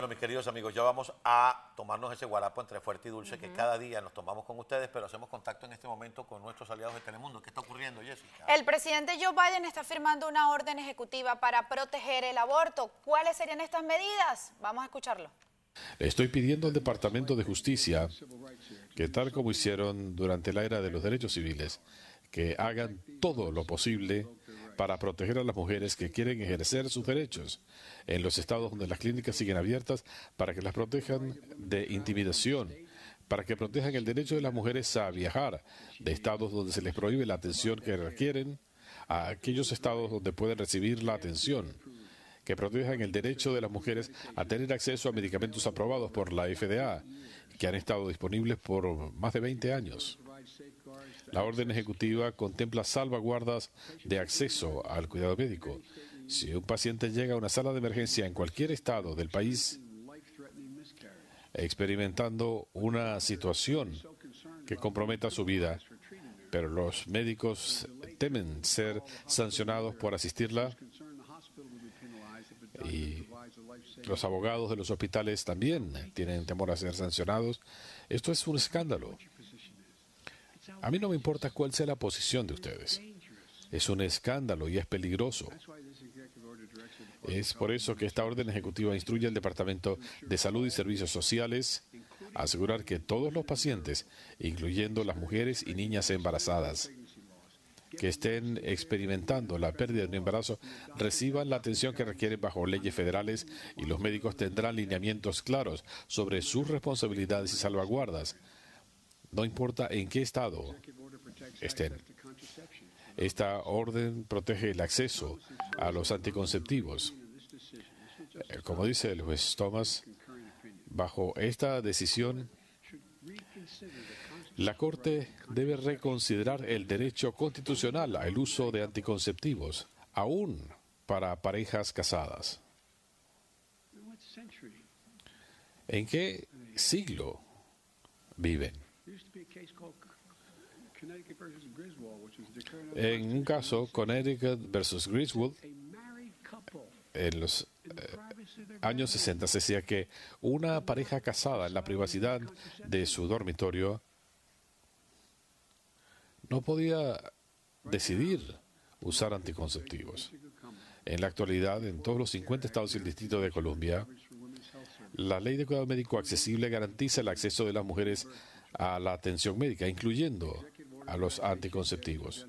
Bueno, mis queridos amigos, ya vamos a tomarnos ese guarapo entre fuerte y dulce que cada día nos tomamos con ustedes, pero hacemos contacto en este momento con nuestros aliados de Telemundo. ¿Qué está ocurriendo, Jessica? El presidente Joe Biden está firmando una orden ejecutiva para proteger el aborto. ¿Cuáles serían estas medidas? Vamos a escucharlo. Le estoy pidiendo al Departamento de Justicia que tal como hicieron durante la era de los derechos civiles, que hagan todo lo posible para proteger a las mujeres que quieren ejercer sus derechos en los estados donde las clínicas siguen abiertas para que las protejan de intimidación, para que protejan el derecho de las mujeres a viajar de estados donde se les prohíbe la atención que requieren a aquellos estados donde pueden recibir la atención, que protejan el derecho de las mujeres a tener acceso a medicamentos aprobados por la FDA, que han estado disponibles por más de 20 años. La orden ejecutiva contempla salvaguardas de acceso al cuidado médico. Si un paciente llega a una sala de emergencia en cualquier estado del país experimentando una situación que comprometa su vida, pero los médicos temen ser sancionados por asistirla y los abogados de los hospitales también tienen temor a ser sancionados. Esto es un escándalo. A mí no me importa cuál sea la posición de ustedes. Es un escándalo y es peligroso. Es por eso que esta orden ejecutiva instruye al Departamento de Salud y Servicios Sociales a asegurar que todos los pacientes, incluyendo las mujeres y niñas embarazadas, que estén experimentando la pérdida de un embarazo reciban la atención que requieren bajo leyes federales y los médicos tendrán lineamientos claros sobre sus responsabilidades y salvaguardas no importa en qué estado estén. Esta orden protege el acceso a los anticonceptivos. Eh, como dice el juez Thomas, bajo esta decisión, la Corte debe reconsiderar el derecho constitucional al uso de anticonceptivos, aún para parejas casadas. ¿En qué siglo viven? En un caso, Connecticut versus Griswold, en los eh, años 60 se decía que una pareja casada en la privacidad de su dormitorio no podía decidir usar anticonceptivos. En la actualidad, en todos los 50 estados y el Distrito de Columbia, la ley de cuidado médico accesible garantiza el acceso de las mujeres a la atención médica, incluyendo a los anticonceptivos.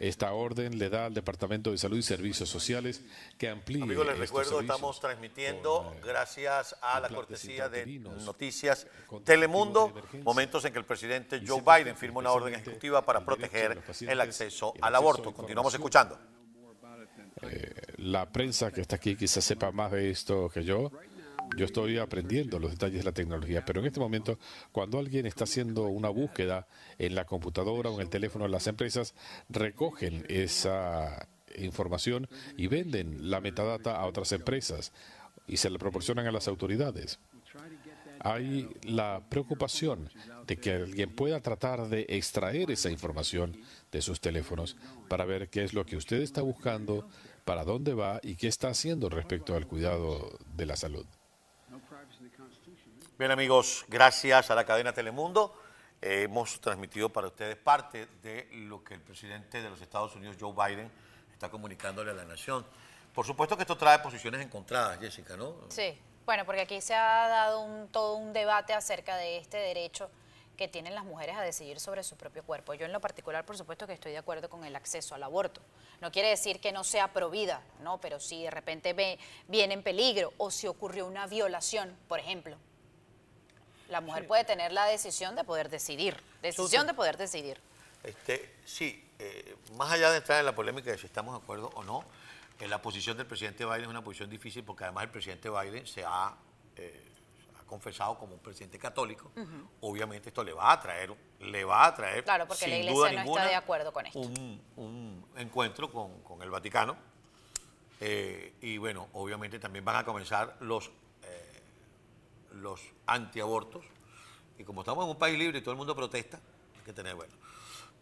Esta orden le da al Departamento de Salud y Servicios Sociales que amplíe. Amigos, les recuerdo, estamos transmitiendo eh, gracias a la cortesía de Noticias Telemundo, momentos en que el presidente Joe Biden firma una orden ejecutiva para proteger el acceso al aborto. Continuamos escuchando. Eh, la prensa que está aquí quizás sepa más de esto que yo. Yo estoy aprendiendo los detalles de la tecnología, pero en este momento, cuando alguien está haciendo una búsqueda en la computadora o en el teléfono las empresas, recogen esa información y venden la metadata a otras empresas y se la proporcionan a las autoridades. Hay la preocupación de que alguien pueda tratar de extraer esa información de sus teléfonos para ver qué es lo que usted está buscando, para dónde va y qué está haciendo respecto al cuidado de la salud. Bien amigos, gracias a la cadena Telemundo. Eh, hemos transmitido para ustedes parte de lo que el presidente de los Estados Unidos, Joe Biden, está comunicándole a la nación. Por supuesto que esto trae posiciones encontradas, Jessica, ¿no? Sí, bueno, porque aquí se ha dado todo un debate acerca de este derecho que tienen las mujeres a decidir sobre su propio cuerpo. Yo en lo particular, por supuesto, que estoy de acuerdo con el acceso al aborto. No quiere decir que no sea provida, ¿no? Pero si de repente ve, viene en peligro o si ocurrió una violación, por ejemplo, la mujer puede tener la decisión de poder decidir, decisión de poder decidir. Este, sí, eh, más allá de entrar en la polémica de si estamos de acuerdo o no, eh, la posición del presidente Biden es una posición difícil porque además el presidente Biden se ha, eh, confesado como un presidente católico. Obviamente esto le va a traer, le va a traer, claro, porque la iglesia no está de acuerdo con esto. Un, encuentro con, con, el Vaticano. y bueno, obviamente también van a comenzar los los antiabortos. Y como estamos en un país libre y todo el mundo protesta, hay que tener bueno.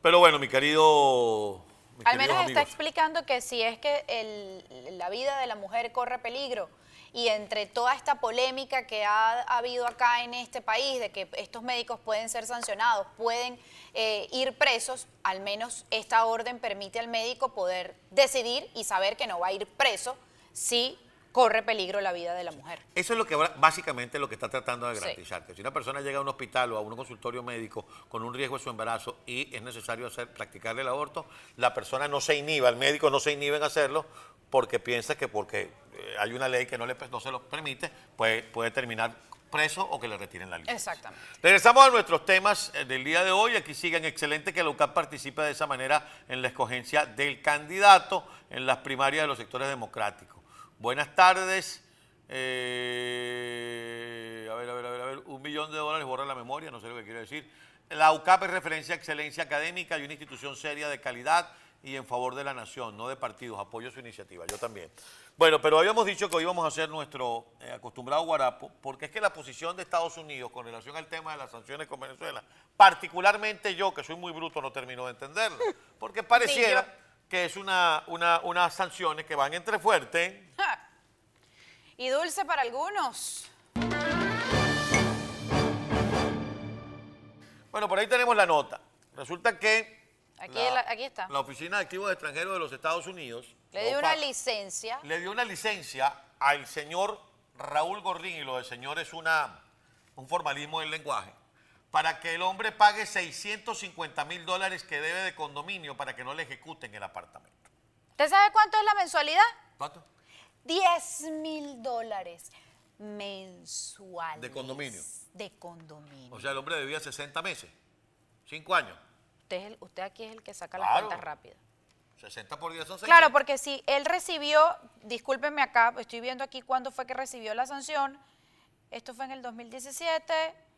Pero bueno, mi querido... Al menos está explicando que si es que la vida de la mujer corre peligro y entre toda esta polémica que ha, habido acá en este país, de que estos médicos pueden ser sancionados, pueden eh, ir presos, al menos esta orden permite al médico poder decidir y saber que no va a ir preso si corre peligro la vida de la mujer. Eso es lo que básicamente lo que está tratando de garantizar. Que si una persona llega a un hospital o a un consultorio médico con un riesgo de su embarazo y es necesario hacer, practicarle el aborto, la persona no se inhiba, el médico no se inhibe en hacerlo porque piensa que porque eh, hay una ley que no, le, no se lo permite, puede, puede terminar preso o que le retiren la licencia. Exactamente. Regresamos a nuestros temas eh, del día de hoy. Aquí siguen excelente que la UCAP participe de esa manera en la escogencia del candidato en las primarias de los sectores democráticos. Buenas tardes. Eh, a ver, a ver, a ver, a ver. Un millón de dólares borra la memoria, no sé lo que quiere decir. La UCAP es referencia a excelencia académica y una institución seria de calidad y en favor de la nación, no de partidos. Apoyo su iniciativa, yo también. Bueno, pero habíamos dicho que hoy íbamos a hacer nuestro eh, acostumbrado guarapo, porque es que la posición de Estados Unidos con relación al tema de las sanciones con Venezuela, particularmente yo, que soy muy bruto, no termino de entenderlo, porque pareciera que es una, una, unas sanciones que van entre fuertes. Y dulce para algunos. Bueno, por ahí tenemos la nota. Resulta que Aquí, aquí, está. La Oficina de Activos Extranjeros de los Estados Unidos. Le dio una licencia. Le dio una licencia al señor Raúl Gordín, y lo del señor es una, un formalismo del lenguaje, para que el hombre pague 650 mil dólares que debe de condominio para que no le ejecuten el apartamento. ¿Usted sabe cuánto es la mensualidad? ¿Cuánto? 10 mil dólares mensuales. ¿De condominio? De condominio. O sea, el hombre debía 60 meses, 5 años. Usted, usted aquí es el que saca las cuentas rápidas. 60 por 10 son 60. Claro, porque si él recibió, discúlpenme acá, estoy viendo aquí cuándo fue que recibió la sanción. Esto fue en el 2017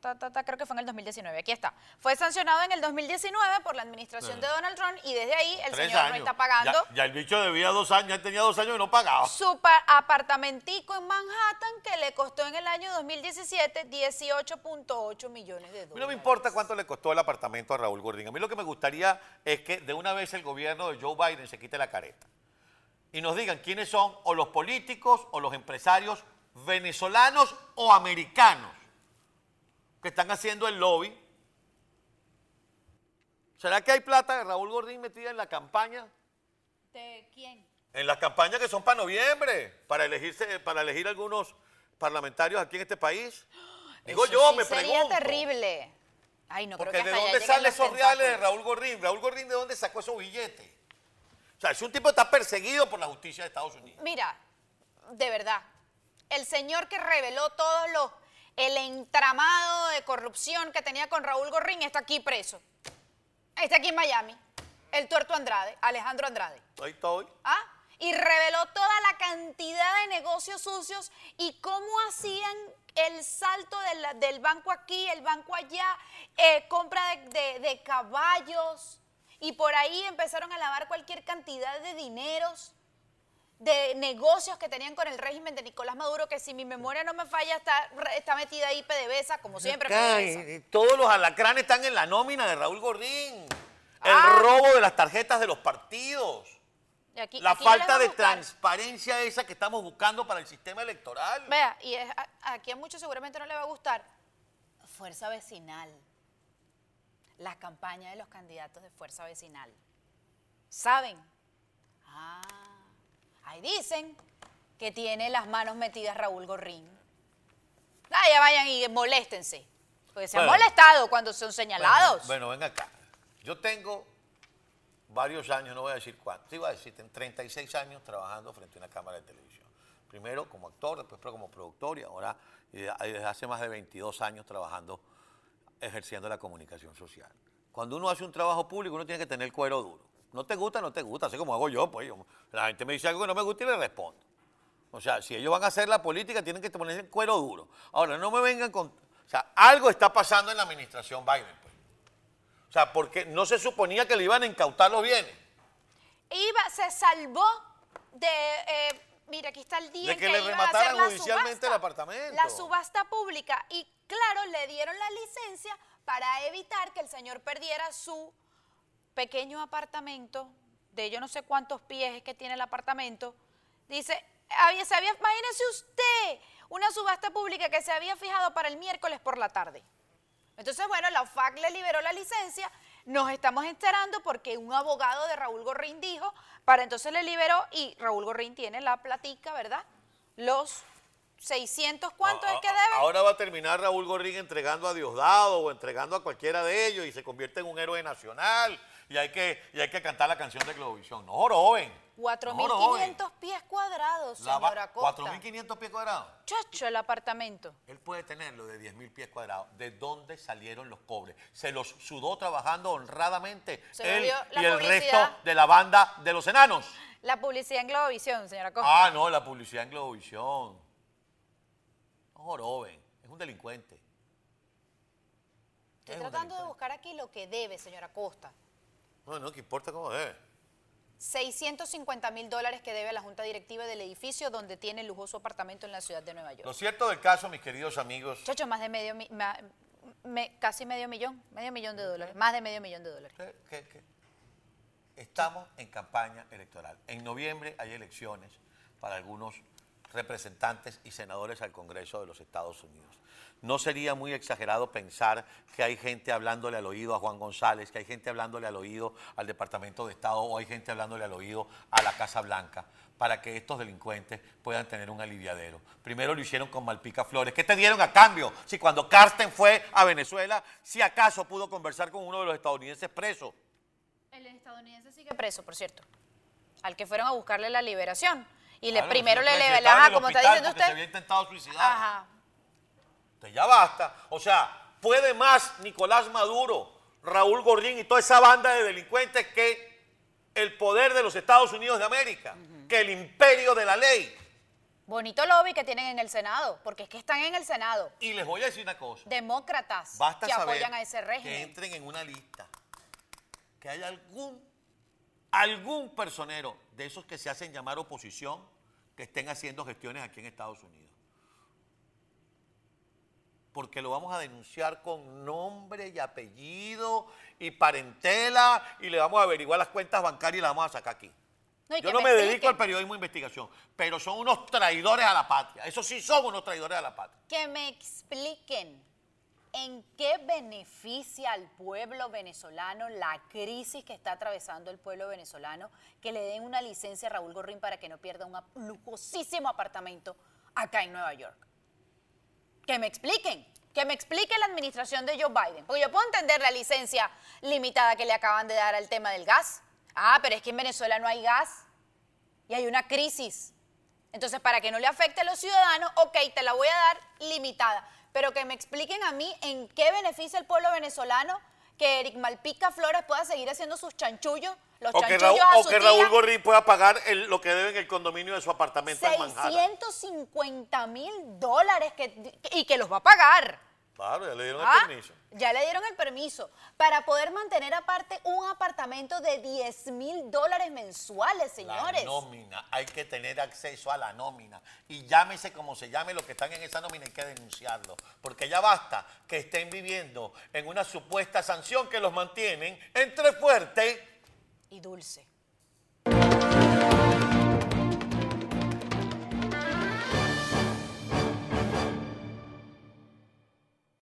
creo que fue en el 2019, aquí está. Fue sancionado en el 2019 por la administración de Donald Trump y desde ahí el señor no está pagando. Ya, el bicho debía dos años, ya tenía dos años y no pagaba. Su apartamentico en Manhattan que le costó en el año 2017 18.8 millones de dólares. A mí no me importa cuánto le costó el apartamento a Raúl Gordín. A mí lo que me gustaría es que de una vez el gobierno de Joe Biden se quite la careta y nos digan quiénes son o los políticos o los empresarios venezolanos o americanos que están haciendo el lobby. ¿Será que hay plata de Raúl Gordín metida en la campaña? ¿De quién? En las campañas que son para noviembre, para elegirse, para elegir algunos parlamentarios aquí en este país. Digo yo, me pregunto. Sería terrible. Ay, no Porque creo que ¿de dónde salen esos reales de Raúl Gordín? Raúl Gordín, ¿de dónde sacó esos billetes? O sea, si un tipo está perseguido por la justicia de Estados Unidos. Mira, de verdad, el señor que reveló todos los el entramado de corrupción que tenía con Raúl Gorrín está aquí preso. Está aquí en Miami. El tuerto Andrade, Alejandro Andrade. Ahí estoy. ¿Ah? Y reveló toda la cantidad de negocios sucios y cómo hacían el salto del, banco aquí, el banco allá, eh, compra de caballos. Y por ahí empezaron a lavar cualquier cantidad de dineros de negocios que tenían con el régimen de Nicolás Maduro, que si mi memoria no me falla, está, está metida ahí PDVSA, como siempre. todos los alacranes están en la nómina de Raúl Gordín. El ah. robo de las tarjetas de los partidos. la falta de transparencia esa que estamos buscando para el sistema electoral. Vea, y aquí a muchos seguramente no le va a gustar. Fuerza vecinal. La campaña de los candidatos de fuerza vecinal. ¿Saben? Ah Ahí dicen que tiene las manos metidas Raúl Gorrín. Ah, ya vayan y moléstense. Porque se han molestado cuando son señalados. Bueno, ven acá. Yo tengo varios años, no voy a decir cuántos, iba a decir, 36 años trabajando frente a una cámara de televisión. Primero como actor, después como productor y ahora desde hace más de 22 años trabajando, ejerciendo la comunicación social. Cuando uno hace un trabajo público, uno tiene que tener cuero duro. No te gusta, no te gusta, así como hago yo, pues la gente me dice algo que no me gusta y le respondo. O sea, si ellos van a hacer la política, tienen que ponerse en cuero duro. Ahora, no me vengan con... O sea, algo está pasando en la administración Biden, pues. O sea, porque no se suponía que le iban a incautar los bienes. Iba, se salvó de... Eh, mira, aquí está el día de que, le remataran judicialmente el apartamento. La subasta pública. Y claro, le dieron la licencia para evitar que el señor perdiera su pequeño apartamento, de yo no sé cuántos pies es que tiene el apartamento, dice, había, se había, imagínese usted, una subasta pública que se había fijado para el miércoles por la tarde. Entonces, bueno, la OFAC le liberó la licencia, nos estamos enterando porque un abogado de Raúl Gorrín dijo, para entonces le liberó y Raúl Gorrín tiene la platica, ¿verdad? Los 600, ¿cuánto es que debe? Ahora va a terminar Raúl Gorrín entregando a Diosdado o entregando a cualquiera de ellos y se convierte en un héroe nacional y hay que, y hay que cantar la canción de Globovisión. No joroben. 4.500 pies cuadrados, señora Costa. 4.500 pies cuadrados. Chacho, el apartamento. Él puede tenerlo de 10.000 pies cuadrados. ¿De dónde salieron los pobres? Se los sudó trabajando honradamente Se él y el resto de la banda de los enanos. La publicidad en Globovisión, señora Costa. Ah, no, la publicidad en Globovisión. No joroben. Es un delincuente. Estoy es tratando de buscar aquí lo que debe, señora Costa. No, no, que importa cómo es. 650 mil dólares que debe a la junta directiva del edificio donde tiene el lujoso apartamento en la ciudad de Nueva York. Lo cierto del caso, mis queridos amigos, Chacho, más de medio, mi- ma- me- casi medio millón, medio millón de dólares, más de medio millón de dólares. que estamos en campaña electoral. En noviembre hay elecciones para algunos representantes y senadores al Congreso de los Estados Unidos. No sería muy exagerado pensar que hay gente hablándole al oído a Juan González, que hay gente hablándole al oído al Departamento de Estado o hay gente hablándole al oído a la Casa Blanca para que estos delincuentes puedan tener un aliviadero. Primero lo hicieron con Malpica Flores. ¿Qué te dieron a cambio? Si cuando Carsten fue a Venezuela, si acaso pudo conversar con uno de los estadounidenses presos. El estadounidense sigue preso, por cierto, al que fueron a buscarle la liberación. Y le primero le le- ajá, como está diciendo porque Se usted. había intentado suicidar. Ajá. Entonces ya basta. O sea, puede más Nicolás Maduro, Raúl Gordín y toda esa banda de delincuentes que el poder de los Estados Unidos de América, que el imperio de la ley. Bonito lobby que tienen en el Senado, porque es que están en el Senado. Y les voy a decir una cosa. Demócratas Basta que saber apoyan a ese que régimen. entren en una lista, que haya algún, algún personero de esos que se hacen llamar oposición que estén haciendo gestiones aquí en Estados Unidos. Porque lo vamos a denunciar con nombre y apellido y parentela y le vamos a averiguar las cuentas bancarias y las vamos a sacar aquí. No, Yo no me dedico al periodismo de investigación, pero son unos traidores a la patria. Esos sí son unos traidores a la patria. Que me expliquen en qué beneficia al pueblo venezolano la crisis que está atravesando el pueblo venezolano, que le den una licencia a Raúl Gorrín para que no pierda un lujosísimo apartamento acá en Nueva York. Que me expliquen, que me explique la administración de Joe Biden, porque yo puedo entender la licencia limitada que le acaban de dar al tema del gas. Ah, pero es que en Venezuela no hay gas y hay una crisis. Entonces, para que no le afecte a los ciudadanos, ok, te la voy a dar limitada. Pero que me expliquen a mí en qué beneficia el pueblo venezolano que Eric Malpica Flores pueda seguir haciendo sus chanchullos, los O que, chanchullos Raúl, a o su que tía. Raúl Gorrín pueda pagar el- lo que debe en el condominio de su apartamento en Manhattan. 650 mil dólares que, y que los va a pagar. Claro, ya le dieron Ah, el permiso. Ya le dieron el permiso para poder mantener aparte apartamento de 10 mil dólares mensuales, señores. La nómina, hay que tener acceso a la nómina. Y llámese como se llame, los que están en esa nómina hay que denunciarlo. Porque ya basta que estén viviendo en una supuesta sanción que los mantienen entre fuerte Y dulce.